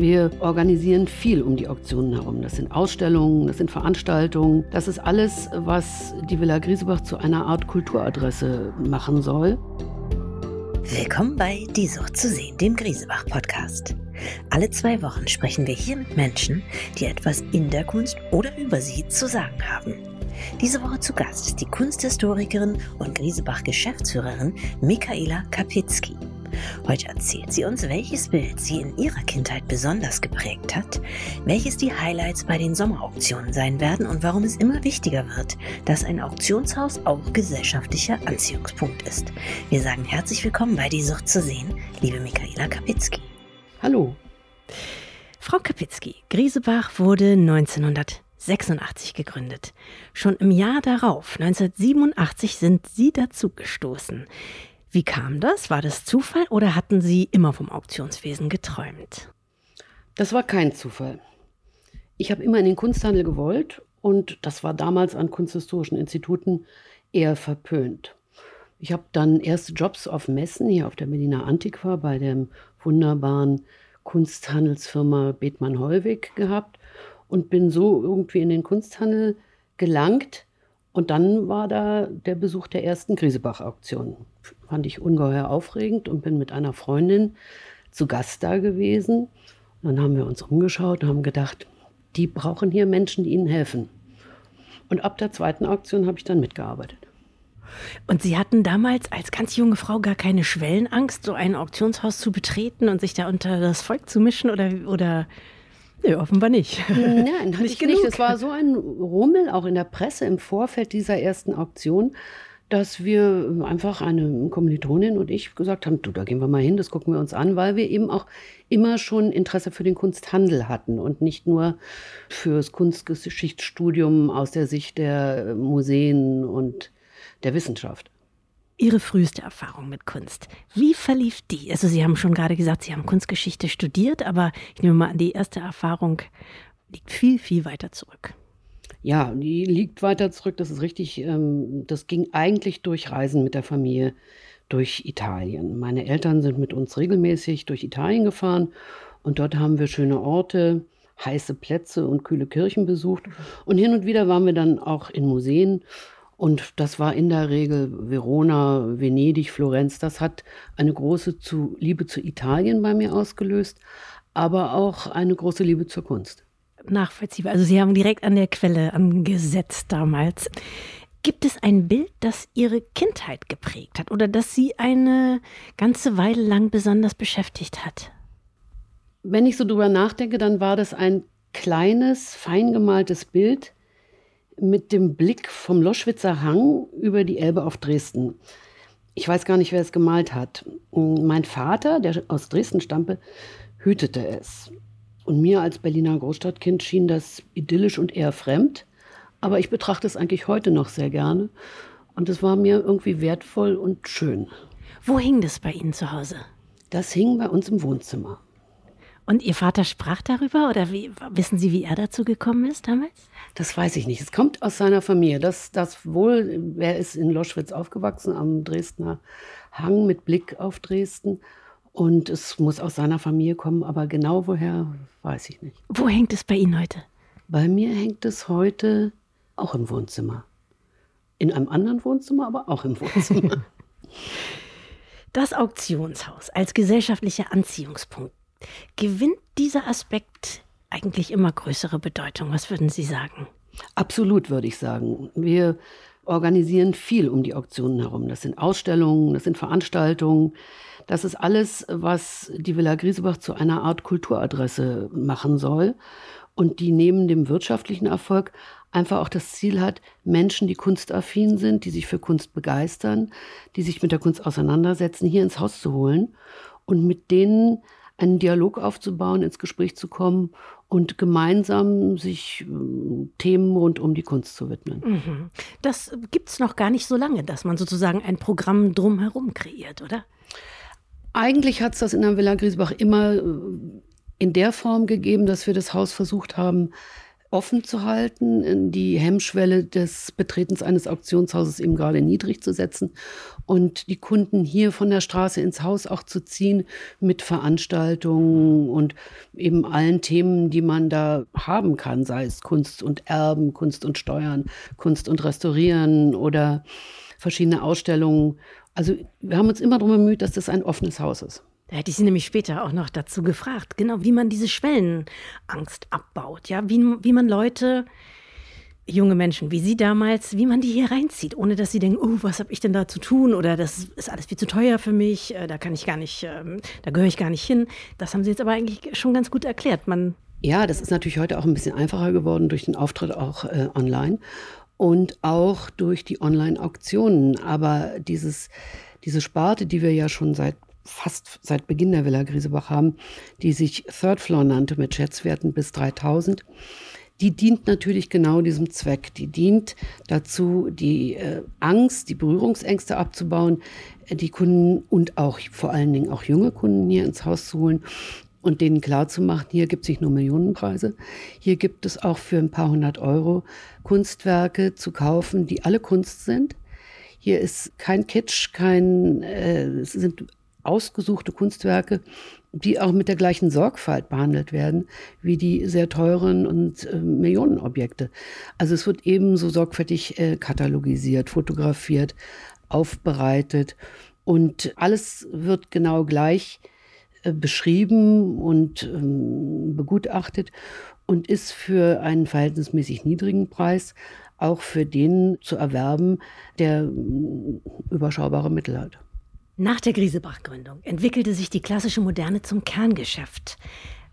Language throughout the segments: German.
Wir organisieren viel um die Auktionen herum. Das sind Ausstellungen, das sind Veranstaltungen. Das ist alles, was die Villa Griesebach zu einer Art Kulturadresse machen soll. Willkommen bei Die Sucht zu sehen, dem Griesebach-Podcast. Alle zwei Wochen sprechen wir hier mit Menschen, die etwas in der Kunst oder über sie zu sagen haben. Diese Woche zu Gast ist die Kunsthistorikerin und Griesebach-Geschäftsführerin Michaela Kapitzki. Heute erzählt sie uns, welches Bild sie in ihrer Kindheit besonders geprägt hat, welches die Highlights bei den Sommerauktionen sein werden und warum es immer wichtiger wird, dass ein Auktionshaus auch gesellschaftlicher Anziehungspunkt ist. Wir sagen herzlich willkommen bei Die Sucht zu sehen, liebe Michaela Kapitzki. Hallo. Frau Kapitzki, Griesebach wurde 1986 gegründet. Schon im Jahr darauf, 1987, sind Sie dazu gestoßen. Wie kam das? War das Zufall oder hatten Sie immer vom Auktionswesen geträumt? Das war kein Zufall. Ich habe immer in den Kunsthandel gewollt und das war damals an kunsthistorischen Instituten eher verpönt. Ich habe dann erste Jobs auf Messen hier auf der Berliner Antiqua bei der wunderbaren Kunsthandelsfirma Bethmann Hollweg gehabt und bin so irgendwie in den Kunsthandel gelangt, und dann war da der Besuch der ersten Griesebach-Auktion. Fand ich ungeheuer aufregend und bin mit einer Freundin zu Gast da gewesen. Und dann haben wir uns umgeschaut und haben gedacht, die brauchen hier Menschen, die ihnen helfen. Und ab der zweiten Auktion habe ich dann mitgearbeitet. Und Sie hatten damals als ganz junge Frau gar keine Schwellenangst, so ein Auktionshaus zu betreten und sich da unter das Volk zu mischen oder, oder Nee, offenbar nicht. Nein, nicht genug. Nicht. Es war so ein Rummel auch in der Presse im Vorfeld dieser ersten Auktion, dass wir einfach eine Kommilitonin und ich gesagt haben, du, da gehen wir mal hin, das gucken wir uns an, weil wir eben auch immer schon Interesse für den Kunsthandel hatten und nicht nur fürs Kunstgeschichtsstudium aus der Sicht der Museen und der Wissenschaft. Ihre früheste Erfahrung mit Kunst. Wie verlief die? Also Sie haben schon gerade gesagt, Sie haben Kunstgeschichte studiert, aber ich nehme mal an, die erste Erfahrung liegt viel, viel weiter zurück. Ja, die liegt weiter zurück, das ist richtig. Ähm, das ging eigentlich durch Reisen mit der Familie durch Italien. Meine Eltern sind mit uns regelmäßig durch Italien gefahren und dort haben wir schöne Orte, heiße Plätze und kühle Kirchen besucht. Und hin und wieder waren wir dann auch in Museen und das war in der Regel Verona, Venedig, Florenz. Das hat eine große zu, Liebe zu Italien bei mir ausgelöst, aber auch eine große Liebe zur Kunst. Nachvollziehbar. Also Sie haben direkt an der Quelle angesetzt damals. Gibt es ein Bild, das Ihre Kindheit geprägt hat oder das Sie eine ganze Weile lang besonders beschäftigt hat? Wenn ich so drüber nachdenke, dann war das ein kleines, fein gemaltes Bild mit dem Blick vom Loschwitzer Hang über die Elbe auf Dresden. Ich weiß gar nicht, wer es gemalt hat. Mein Vater, der aus Dresden stammte, hütete es. Und mir als Berliner Großstadtkind schien das idyllisch und eher fremd. Aber ich betrachte es eigentlich heute noch sehr gerne. Und es war mir irgendwie wertvoll und schön. Wo hing das bei Ihnen zu Hause? Das hing bei uns im Wohnzimmer. Und Ihr Vater sprach darüber oder wie, wissen Sie, wie er dazu gekommen ist damals? Das weiß ich nicht. Es kommt aus seiner Familie. Das, das wohl, er ist in Loschwitz aufgewachsen, am Dresdner Hang mit Blick auf Dresden. Und es muss aus seiner Familie kommen, aber genau woher, weiß ich nicht. Wo hängt es bei Ihnen heute? Bei mir hängt es heute auch im Wohnzimmer. In einem anderen Wohnzimmer, aber auch im Wohnzimmer. Das Auktionshaus als gesellschaftlicher Anziehungspunkt Gewinnt dieser Aspekt eigentlich immer größere Bedeutung? Was würden Sie sagen? Absolut, würde ich sagen. Wir organisieren viel um die Auktionen herum. Das sind Ausstellungen, das sind Veranstaltungen. Das ist alles, was die Villa Griesebach zu einer Art Kulturadresse machen soll und die neben dem wirtschaftlichen Erfolg einfach auch das Ziel hat, Menschen, die kunstaffin sind, die sich für Kunst begeistern, die sich mit der Kunst auseinandersetzen, hier ins Haus zu holen und mit denen einen Dialog aufzubauen, ins Gespräch zu kommen und gemeinsam sich äh, Themen rund um die Kunst zu widmen. Mhm. Das gibt es noch gar nicht so lange, dass man sozusagen ein Programm drumherum kreiert, oder? Eigentlich hat es das in der Villa Griesbach immer äh, in der Form gegeben, dass wir das Haus versucht haben, offen zu halten, die Hemmschwelle des Betretens eines Auktionshauses eben gerade niedrig zu setzen und die Kunden hier von der Straße ins Haus auch zu ziehen mit Veranstaltungen und eben allen Themen, die man da haben kann, sei es Kunst und Erben, Kunst und Steuern, Kunst und Restaurieren oder verschiedene Ausstellungen. Also wir haben uns immer darum bemüht, dass das ein offenes Haus ist. Da hätte ich Sie nämlich später auch noch dazu gefragt, genau wie man diese Schwellenangst abbaut, ja, wie, wie man Leute, junge Menschen wie Sie damals, wie man die hier reinzieht, ohne dass sie denken, oh, was habe ich denn da zu tun oder das ist alles viel zu teuer für mich, äh, da kann ich gar nicht, ähm, da gehöre ich gar nicht hin. Das haben Sie jetzt aber eigentlich schon ganz gut erklärt. Man ja, das ist natürlich heute auch ein bisschen einfacher geworden durch den Auftritt auch äh, online und auch durch die Online-Auktionen. Aber dieses, diese Sparte, die wir ja schon seit fast seit Beginn der Villa Griesebach haben, die sich Third Floor nannte mit Schätzwerten bis 3000. Die dient natürlich genau diesem Zweck. Die dient dazu, die äh, Angst, die Berührungsängste abzubauen, äh, die Kunden und auch vor allen Dingen auch junge Kunden hier ins Haus zu holen und denen klarzumachen, hier gibt es nicht nur Millionenpreise, hier gibt es auch für ein paar hundert Euro Kunstwerke zu kaufen, die alle Kunst sind. Hier ist kein Kitsch, kein, äh, es sind ausgesuchte Kunstwerke, die auch mit der gleichen Sorgfalt behandelt werden wie die sehr teuren und äh, Millionenobjekte. Also es wird ebenso sorgfältig äh, katalogisiert, fotografiert, aufbereitet und alles wird genau gleich äh, beschrieben und ähm, begutachtet und ist für einen verhältnismäßig niedrigen Preis auch für den zu erwerben, der äh, überschaubare Mittel hat. Nach der Griesebach-Gründung entwickelte sich die klassische Moderne zum Kerngeschäft.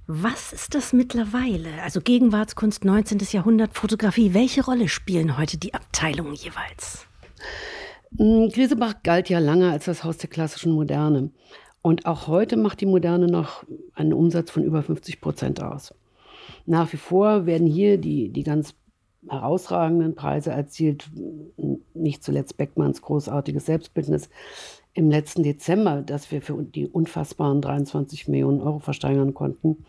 Was ist das mittlerweile? Also Gegenwartskunst, 19. Jahrhundert, Fotografie. Welche Rolle spielen heute die Abteilungen jeweils? Hm, Griesebach galt ja lange als das Haus der klassischen Moderne. Und auch heute macht die Moderne noch einen Umsatz von über 50 Prozent aus. Nach wie vor werden hier die, die ganz herausragenden Preise erzielt, nicht zuletzt Beckmanns großartiges Selbstbildnis im letzten Dezember, dass wir für die unfassbaren 23 Millionen Euro versteigern konnten.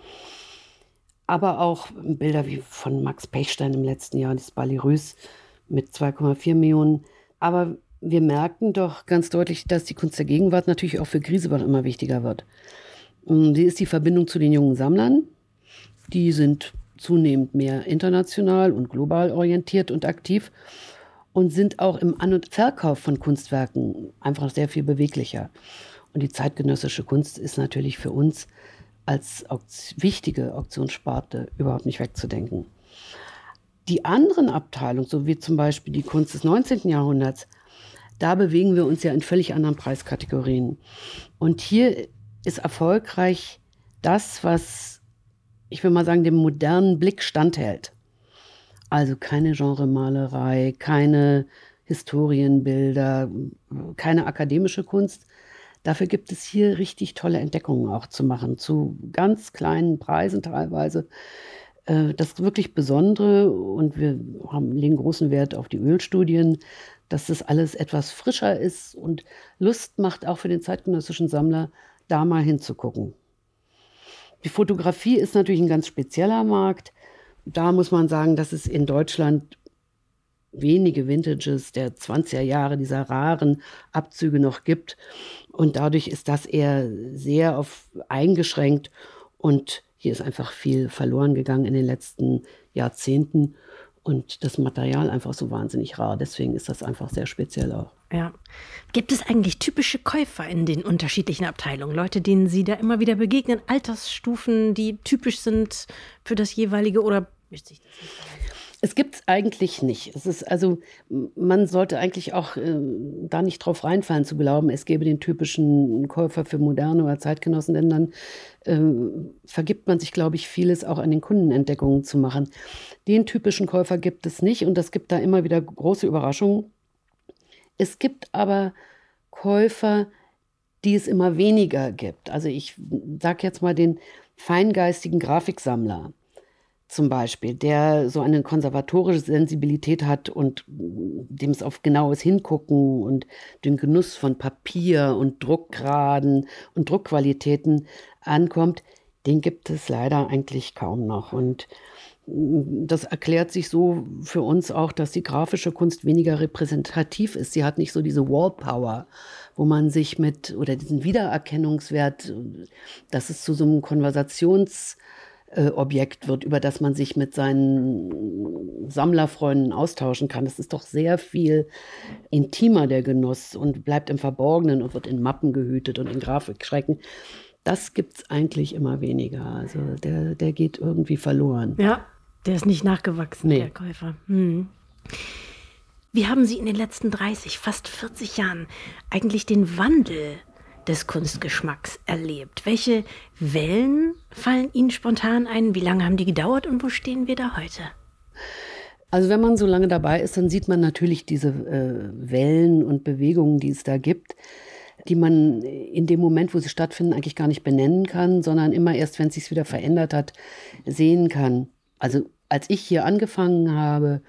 Aber auch Bilder wie von Max Pechstein im letzten Jahr, das Balirus mit 2,4 Millionen. Aber wir merken doch ganz deutlich, dass die Kunst der Gegenwart natürlich auch für Griesebach immer wichtiger wird. Sie ist die Verbindung zu den jungen Sammlern. Die sind zunehmend mehr international und global orientiert und aktiv und sind auch im An- und Verkauf von Kunstwerken einfach sehr viel beweglicher. Und die zeitgenössische Kunst ist natürlich für uns als wichtige Auktionssparte überhaupt nicht wegzudenken. Die anderen Abteilungen, so wie zum Beispiel die Kunst des 19. Jahrhunderts, da bewegen wir uns ja in völlig anderen Preiskategorien. Und hier ist erfolgreich das, was ich will mal sagen, dem modernen Blick standhält. Also keine Genremalerei, keine Historienbilder, keine akademische Kunst. Dafür gibt es hier richtig tolle Entdeckungen auch zu machen, zu ganz kleinen Preisen teilweise. Äh, das wirklich Besondere, und wir haben, legen großen Wert auf die Ölstudien, dass das alles etwas frischer ist und Lust macht, auch für den zeitgenössischen Sammler, da mal hinzugucken. Die Fotografie ist natürlich ein ganz spezieller Markt da muss man sagen, dass es in Deutschland wenige Vintages der 20er Jahre dieser raren Abzüge noch gibt. Und dadurch ist das eher sehr auf eingeschränkt und hier ist einfach viel verloren gegangen in den letzten Jahrzehnten und das Material einfach so wahnsinnig rar. Deswegen ist das einfach sehr speziell auch. Ja. Gibt es eigentlich typische Käufer in den unterschiedlichen Abteilungen? Leute, denen Sie da immer wieder begegnen? Altersstufen, die typisch sind für das jeweilige oder mischt das nicht? Es gibt es eigentlich nicht. Es ist also, man sollte eigentlich auch äh, da nicht drauf reinfallen zu glauben, es gäbe den typischen Käufer für moderne oder Zeitgenossen, denn dann äh, vergibt man sich, glaube ich, vieles auch an den Kundenentdeckungen zu machen. Den typischen Käufer gibt es nicht und das gibt da immer wieder große Überraschungen. Es gibt aber Käufer, die es immer weniger gibt. Also ich sage jetzt mal den feingeistigen Grafiksammler zum Beispiel, der so eine konservatorische Sensibilität hat und dem es auf genaues Hingucken und den Genuss von Papier und Druckgraden und Druckqualitäten ankommt, den gibt es leider eigentlich kaum noch. Und das erklärt sich so für uns auch, dass die grafische Kunst weniger repräsentativ ist. Sie hat nicht so diese Wallpower, wo man sich mit, oder diesen Wiedererkennungswert, dass es zu so einem Konversationsobjekt wird, über das man sich mit seinen Sammlerfreunden austauschen kann. Das ist doch sehr viel intimer, der Genuss, und bleibt im Verborgenen und wird in Mappen gehütet und in Grafikschrecken. Das gibt es eigentlich immer weniger. Also der, der geht irgendwie verloren. Ja, der ist nicht nachgewachsen, nee. der Käufer. Hm. Wie haben Sie in den letzten 30, fast 40 Jahren eigentlich den Wandel des Kunstgeschmacks erlebt? Welche Wellen fallen Ihnen spontan ein? Wie lange haben die gedauert und wo stehen wir da heute? Also wenn man so lange dabei ist, dann sieht man natürlich diese äh, Wellen und Bewegungen, die es da gibt, die man in dem Moment, wo sie stattfinden, eigentlich gar nicht benennen kann, sondern immer erst, wenn es sich wieder verändert hat, sehen kann. Also als ich hier angefangen habe,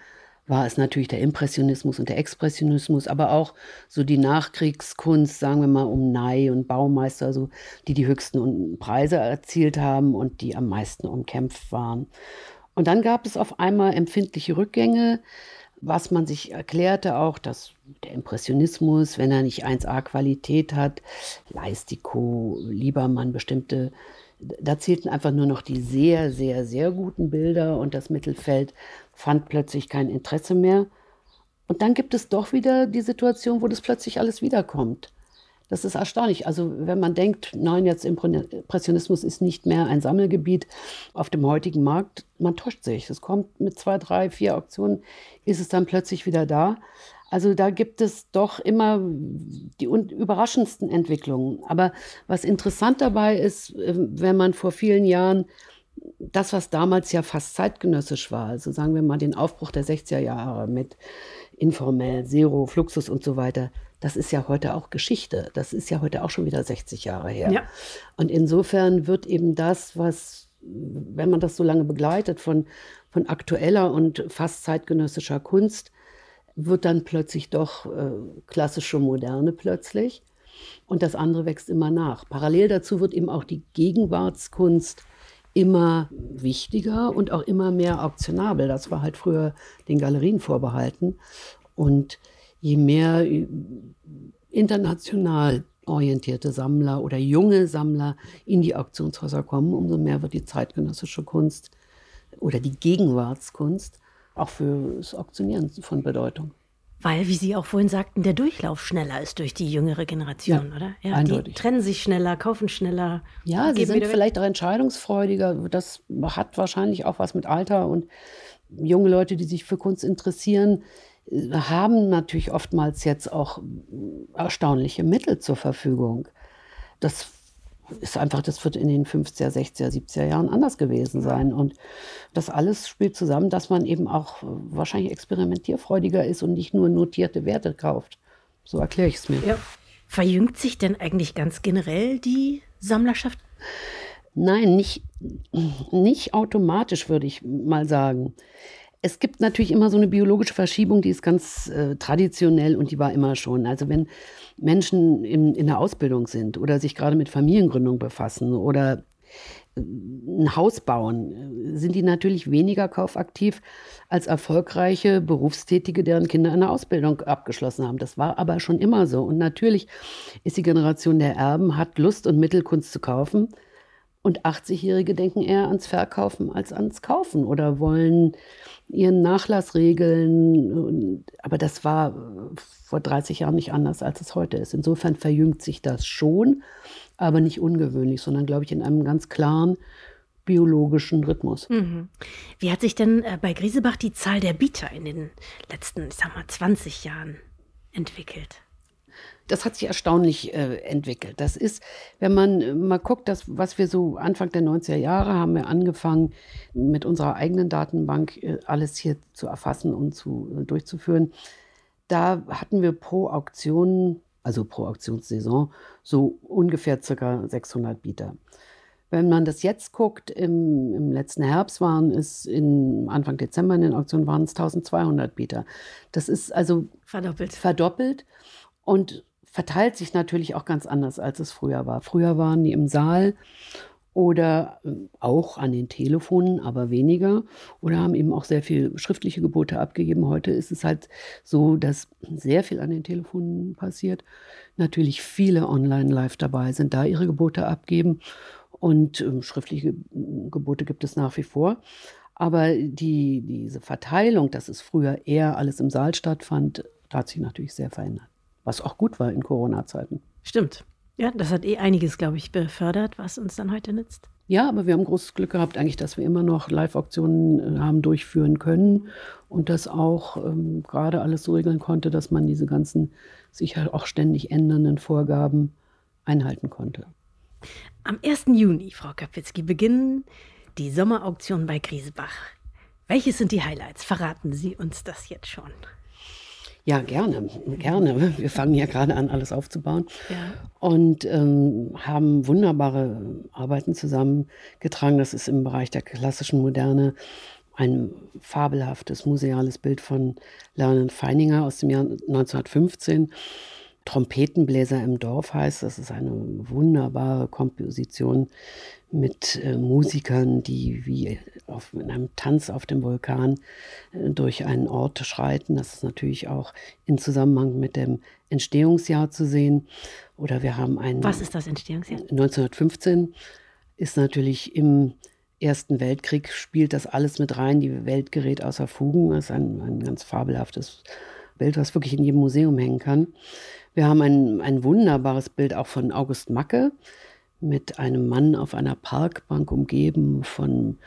war es natürlich der Impressionismus und der Expressionismus, aber auch so die Nachkriegskunst, sagen wir mal um Ney und Baumeister, so, die die höchsten Preise erzielt haben und die am meisten umkämpft waren. Und dann gab es auf einmal empfindliche Rückgänge, was man sich erklärte auch, dass der Impressionismus, wenn er nicht 1a Qualität hat, Leistico, Liebermann, bestimmte da zählten einfach nur noch die sehr, sehr, sehr guten Bilder und das Mittelfeld fand plötzlich kein Interesse mehr. Und dann gibt es doch wieder die Situation, wo das plötzlich alles wiederkommt. Das ist erstaunlich. Also wenn man denkt, nein, jetzt Impressionismus ist nicht mehr ein Sammelgebiet auf dem heutigen Markt, man täuscht sich. Es kommt mit zwei, drei, vier Auktionen, ist es dann plötzlich wieder da. Also da gibt es doch immer die überraschendsten Entwicklungen. Aber was interessant dabei ist, ähm, wenn man vor vielen Jahren das, was damals ja fast zeitgenössisch war, also sagen wir mal den Aufbruch der 60er Jahre mit informell, Zero, Fluxus und so weiter, das ist ja heute auch Geschichte. Das ist ja heute auch schon wieder 60 Jahre her. Ja. Und insofern wird eben das, was, wenn man das so lange begleitet, von, von aktueller und fast zeitgenössischer Kunst, wird dann plötzlich doch äh, klassische Moderne plötzlich. Und das andere wächst immer nach. Parallel dazu wird eben auch die Gegenwartskunst immer wichtiger und auch immer mehr auktionabel. Das war halt früher den Galerien vorbehalten. Und je mehr äh, international orientierte Sammler oder junge Sammler in die Auktionshäuser kommen, umso mehr wird die zeitgenössische Kunst oder die Gegenwartskunst auch fürs Auktionieren von Bedeutung. Weil, wie Sie auch vorhin sagten, der Durchlauf schneller ist durch die jüngere Generation, ja, oder? Ja, eindeutig. Die trennen sich schneller, kaufen schneller. Ja, sie sind vielleicht auch entscheidungsfreudiger. Das hat wahrscheinlich auch was mit Alter und junge Leute, die sich für Kunst interessieren, haben natürlich oftmals jetzt auch erstaunliche Mittel zur Verfügung. Das ist einfach, das wird in den 50er, 60er, 70er Jahren anders gewesen sein. Und das alles spielt zusammen, dass man eben auch wahrscheinlich experimentierfreudiger ist und nicht nur notierte Werte kauft. So erkläre ich es mir. Ja. Verjüngt sich denn eigentlich ganz generell die Sammlerschaft? Nein, nicht, nicht automatisch, würde ich mal sagen. Es gibt natürlich immer so eine biologische Verschiebung, die ist ganz äh, traditionell und die war immer schon. Also wenn Menschen in, in der Ausbildung sind oder sich gerade mit Familiengründung befassen oder äh, ein Haus bauen, sind die natürlich weniger kaufaktiv als erfolgreiche Berufstätige, deren Kinder eine Ausbildung abgeschlossen haben. Das war aber schon immer so. Und natürlich ist die Generation der Erben, hat Lust und Mittel, Kunst zu kaufen. Und 80-Jährige denken eher ans Verkaufen als ans Kaufen oder wollen ihren Nachlass regeln. Aber das war vor 30 Jahren nicht anders, als es heute ist. Insofern verjüngt sich das schon, aber nicht ungewöhnlich, sondern, glaube ich, in einem ganz klaren biologischen Rhythmus. Mhm. Wie hat sich denn äh, bei Griesebach die Zahl der Bieter in den letzten, ich sag mal, 20 Jahren entwickelt? Das hat sich erstaunlich äh, entwickelt. Das ist, wenn man äh, mal guckt, das, was wir so Anfang der 90er Jahre haben wir angefangen, mit unserer eigenen Datenbank äh, alles hier zu erfassen und zu, äh, durchzuführen. Da hatten wir pro Auktion, also pro Auktionssaison, so ungefähr circa 600 Bieter. Wenn man das jetzt guckt, im, im, letzten Herbst waren es in Anfang Dezember in den Auktionen waren es 1200 Bieter. Das ist also verdoppelt. Verdoppelt. Und verteilt sich natürlich auch ganz anders, als es früher war. Früher waren die im Saal oder äh, auch an den Telefonen, aber weniger oder haben eben auch sehr viel schriftliche Gebote abgegeben. Heute ist es halt so, dass sehr viel an den Telefonen passiert. Natürlich viele online live dabei sind, da ihre Gebote abgeben und ähm, schriftliche Gebote gibt es nach wie vor. Aber die, diese Verteilung, dass es früher eher alles im Saal stattfand, hat sich natürlich sehr verändert. Was auch gut war in Corona-Zeiten. Stimmt. Ja, das hat eh einiges, glaube ich, befördert, was uns dann heute nützt. Ja, aber wir haben großes Glück gehabt, eigentlich, dass wir immer noch Live-Auktionen äh, haben durchführen können und das auch ähm, gerade alles so regeln konnte, dass man diese ganzen sich halt auch ständig ändernden Vorgaben einhalten konnte. Am 1. Juni, Frau Kapitzki, beginnen die Sommerauktionen bei Griesebach. Welches sind die Highlights? Verraten Sie uns das jetzt schon. Ja, gerne, gerne. Wir fangen ja gerade an, alles aufzubauen ja. und ähm, haben wunderbare Arbeiten zusammengetragen. Das ist im Bereich der klassischen Moderne ein fabelhaftes museales Bild von Leonard Feininger aus dem Jahr 1915. Trompetenbläser im Dorf heißt. Das ist eine wunderbare Komposition mit äh, Musikern, die wie auf, in einem Tanz auf dem Vulkan äh, durch einen Ort schreiten. Das ist natürlich auch in Zusammenhang mit dem Entstehungsjahr zu sehen. Oder wir haben ein. Was ist das Entstehungsjahr? 1915 ist natürlich im Ersten Weltkrieg spielt das alles mit rein. Die Welt gerät außer Fugen. Das ist ein, ein ganz fabelhaftes Bild, was wirklich in jedem Museum hängen kann. Wir haben ein, ein wunderbares Bild auch von August Macke, mit einem Mann auf einer Parkbank umgeben von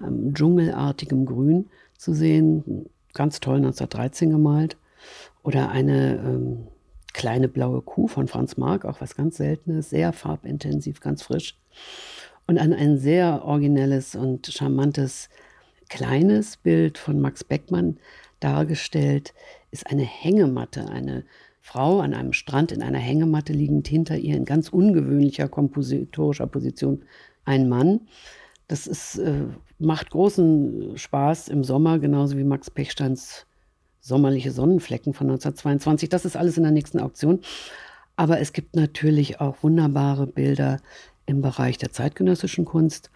ähm, dschungelartigem Grün zu sehen. Ganz toll, 1913 gemalt. Oder eine ähm, kleine blaue Kuh von Franz Marc, auch was ganz Seltenes, sehr farbintensiv, ganz frisch. Und ein, ein sehr originelles und charmantes kleines Bild von Max Beckmann dargestellt, ist eine Hängematte, eine Frau an einem Strand in einer Hängematte liegend hinter ihr in ganz ungewöhnlicher kompositorischer Position ein Mann. Das ist, äh, macht großen Spaß im Sommer, genauso wie Max Pechsteins Sommerliche Sonnenflecken von 1922. Das ist alles in der nächsten Auktion. Aber es gibt natürlich auch wunderbare Bilder im Bereich der zeitgenössischen Kunst.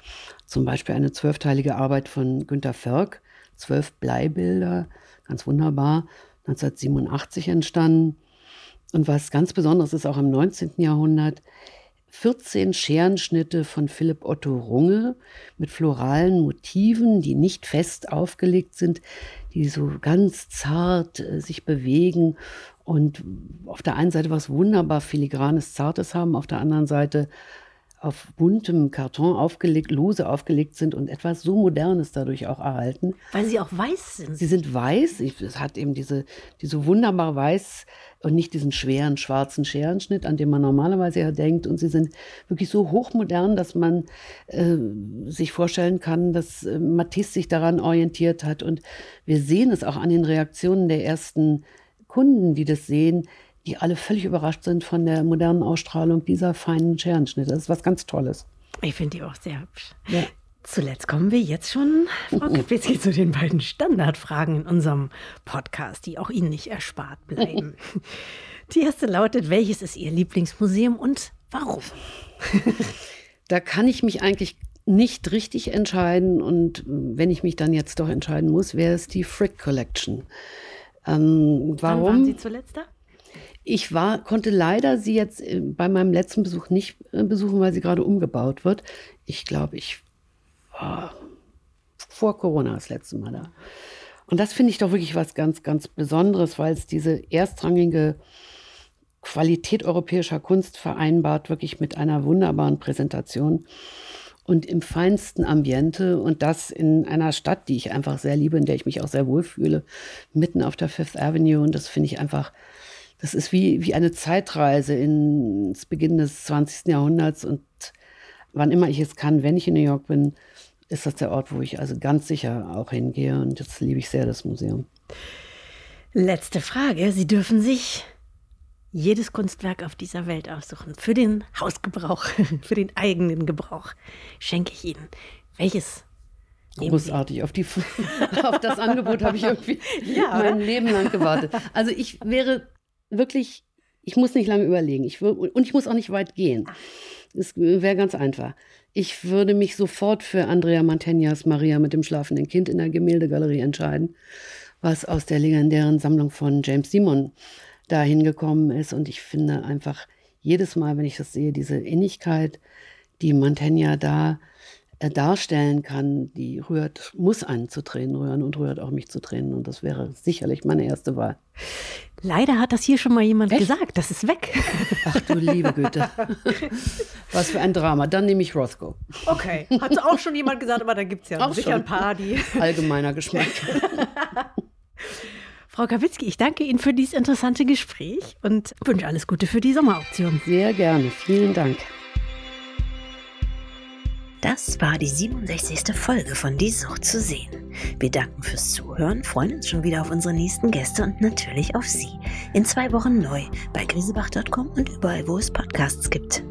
Zum Beispiel eine zwölfteilige Arbeit von Günter Förk, zwölf Bleibilder, ganz wunderbar, 1987 entstanden. Und was ganz Besonderes ist auch im 19. Jahrhundert, 14 Scherenschnitte von Philipp Otto Runge mit floralen Motiven, die nicht fest aufgelegt sind, die so ganz zart äh, sich bewegen und auf der einen Seite was wunderbar filigranes, zartes haben, auf der anderen Seite auf buntem Karton aufgelegt, lose aufgelegt sind und etwas so Modernes dadurch auch erhalten. Weil sie auch weiß sind. Sie sind weiß. Es hat eben diese, diese wunderbare Weiß und nicht diesen schweren schwarzen Scherenschnitt, an den man normalerweise ja denkt. Und sie sind wirklich so hochmodern, dass man äh, sich vorstellen kann, dass äh, Matisse sich daran orientiert hat. Und wir sehen es auch an den Reaktionen der ersten Kunden, die das sehen die alle völlig überrascht sind von der modernen Ausstrahlung dieser feinen Scherenschnitte. Das ist was ganz Tolles. Ich finde die auch sehr hübsch. Ja. Zuletzt kommen wir jetzt schon, Frau Kapitzki, zu den beiden Standardfragen in unserem Podcast, die auch Ihnen nicht erspart bleiben. Die erste lautet, welches ist Ihr Lieblingsmuseum und warum? Da kann ich mich eigentlich nicht richtig entscheiden und wenn ich mich dann jetzt doch entscheiden muss, wäre es die Frick Collection. Ähm, warum? Wann waren Sie zuletzt da? Ich war, konnte leider sie jetzt äh, bei meinem letzten Besuch nicht äh, besuchen, weil sie gerade umgebaut wird. Ich glaube, ich war vor Corona das letzte Mal da. Und das finde ich doch wirklich was ganz, ganz Besonderes, weil es diese erstrangige Qualität europäischer Kunst vereinbart, wirklich mit einer wunderbaren Präsentation und im feinsten Ambiente und das in einer Stadt, die ich einfach sehr liebe, in der ich mich auch sehr wohlfühle, mitten auf der Fifth Avenue. Und das finde ich einfach das ist wie, wie eine Zeitreise ins Beginn des 20. Jahrhunderts und wann immer ich es kann, wenn ich in New York bin, ist das der Ort, wo ich also ganz sicher auch hingehe und jetzt liebe ich sehr das Museum. Letzte Frage. Sie dürfen sich jedes Kunstwerk auf dieser Welt aussuchen. Für den Hausgebrauch, für den eigenen Gebrauch schenke ich Ihnen. Welches Großartig. Auf, die, auf das Angebot habe ich irgendwie ja, mein Leben lang gewartet. Also ich wäre wirklich, ich muss nicht lange überlegen. Ich will, und ich muss auch nicht weit gehen. Es wäre ganz einfach. Ich würde mich sofort für Andrea Mantegnas Maria mit dem schlafenden Kind in der Gemäldegalerie entscheiden, was aus der legendären Sammlung von James Simon da hingekommen ist. Und ich finde einfach jedes Mal, wenn ich das sehe, diese Innigkeit, die Mantegna da darstellen kann, die rührt, muss einen zu Tränen rühren und rührt auch mich zu Tränen. Und das wäre sicherlich meine erste Wahl. Leider hat das hier schon mal jemand Echt? gesagt. Das ist weg. Ach du liebe Güte. Was für ein Drama. Dann nehme ich Rothko. Okay. Hat auch schon jemand gesagt, aber da gibt es ja auch sicher schon. ein paar, die. Allgemeiner Geschmack. Frau Kawitzki, ich danke Ihnen für dieses interessante Gespräch und wünsche alles Gute für die Sommerauktion. Sehr gerne. Vielen Dank. Das war die 67. Folge von Die Sucht zu sehen. Wir danken fürs Zuhören, freuen uns schon wieder auf unsere nächsten Gäste und natürlich auf Sie. In zwei Wochen neu bei grisebach.com und überall, wo es Podcasts gibt.